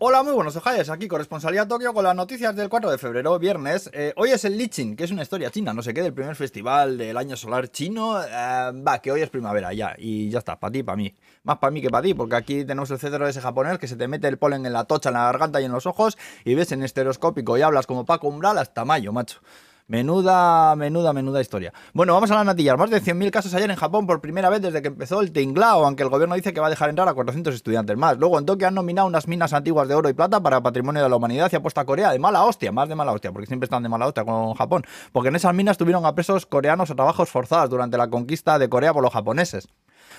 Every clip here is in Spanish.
Hola, muy buenos ojalles, aquí corresponsalía Tokio con las noticias del 4 de febrero, viernes. Eh, hoy es el Lichin, que es una historia china, no sé qué, del primer festival del año solar chino. Eh, va, que hoy es primavera ya, y ya está, para ti, para mí. Más para mí que para ti, porque aquí tenemos el cedro ese japonés que se te mete el polen en la tocha, en la garganta y en los ojos, y ves en estereoscópico y hablas como Paco Umbral hasta mayo, macho. Menuda, menuda, menuda historia. Bueno, vamos a la natilla. Más de 100.000 casos ayer en Japón por primera vez desde que empezó el tinglao, aunque el gobierno dice que va a dejar entrar a 400 estudiantes más. Luego en Tokio han nominado unas minas antiguas de oro y plata para patrimonio de la humanidad y ha puesto a Corea de mala hostia, más de mala hostia, porque siempre están de mala hostia con Japón. Porque en esas minas tuvieron a presos coreanos a trabajos forzados durante la conquista de Corea por los japoneses.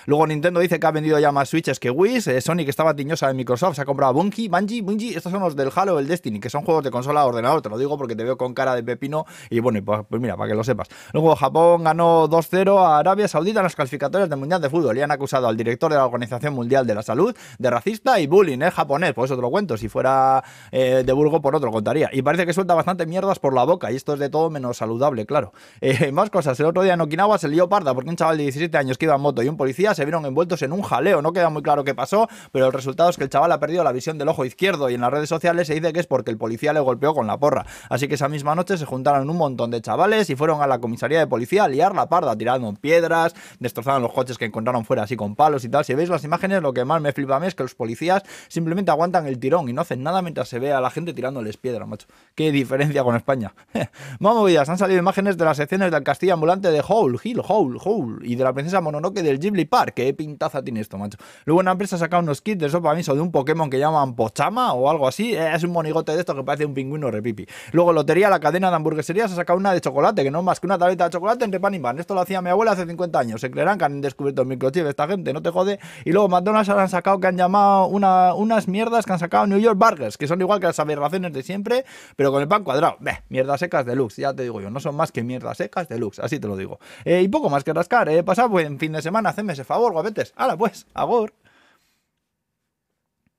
Luego Nintendo dice que ha vendido ya más Switches que Wii. Eh, que estaba tiñosa de Microsoft, se ha comprado Bungie, Bungie, Bungie. Estos son los del Halo, el Destiny, que son juegos de consola a ordenador. Te lo digo porque te veo con cara de pepino. Y bueno, pues, pues, mira, para que lo sepas. Luego Japón ganó 2-0 a Arabia Saudita en las clasificatorias del Mundial de Fútbol y han acusado al director de la Organización Mundial de la Salud de racista y bullying, ¿eh? Japonés. Pues eso te cuento. Si fuera eh, de Burgo, por otro contaría. Y parece que suelta bastante mierdas por la boca. Y esto es de todo menos saludable, claro. Eh, más cosas. El otro día en Okinawa se lió parda porque un chaval de 17 años que iba en moto y un policía se vieron envueltos en un jaleo. No queda muy claro qué pasó, pero el resultado es que el chaval ha perdido la visión del ojo izquierdo y en las redes sociales se dice que es porque el policía le golpeó con la porra. Así que esa misma noche se juntaron un montón de chavales y fueron a la comisaría de policía a liar la parda, tirando piedras, destrozaron los coches que encontraron fuera así con palos y tal. Si veis las imágenes, lo que más me flipa a mí es que los policías simplemente aguantan el tirón y no hacen nada mientras se ve a la gente tirándoles piedra, macho. Qué diferencia con España. Vamos, movidas, han salido imágenes de las secciones del castillo ambulante de Howl, Hill, Howl, Howl y de la princesa Mononoke del Ghibli Park. Qué pintaza tiene esto, macho. Luego una empresa ha sacado unos kits de sopa miso de un Pokémon que llaman Pochama o algo así. Eh, es un monigote de esto que parece un pingüino repipi. Luego Lotería, la cadena de hamburgueserías, ha sacado una de chocolate, que no es más que una tableta de chocolate entre pan y pan. Esto lo hacía mi abuela hace 50 años. Se creerán que han descubierto el microchip esta gente, no te jode. Y luego McDonald's han sacado que han llamado una, unas mierdas que han sacado New York Burgers, que son igual que las aberraciones de siempre, pero con el pan cuadrado. Beh, mierdas secas deluxe, ya te digo yo. No son más que mierdas secas deluxe, así te lo digo. Eh, y poco más que rascar. Eh. Pasad buen fin de semana, hacedme ese favor, guapetes. Hala pues, agor.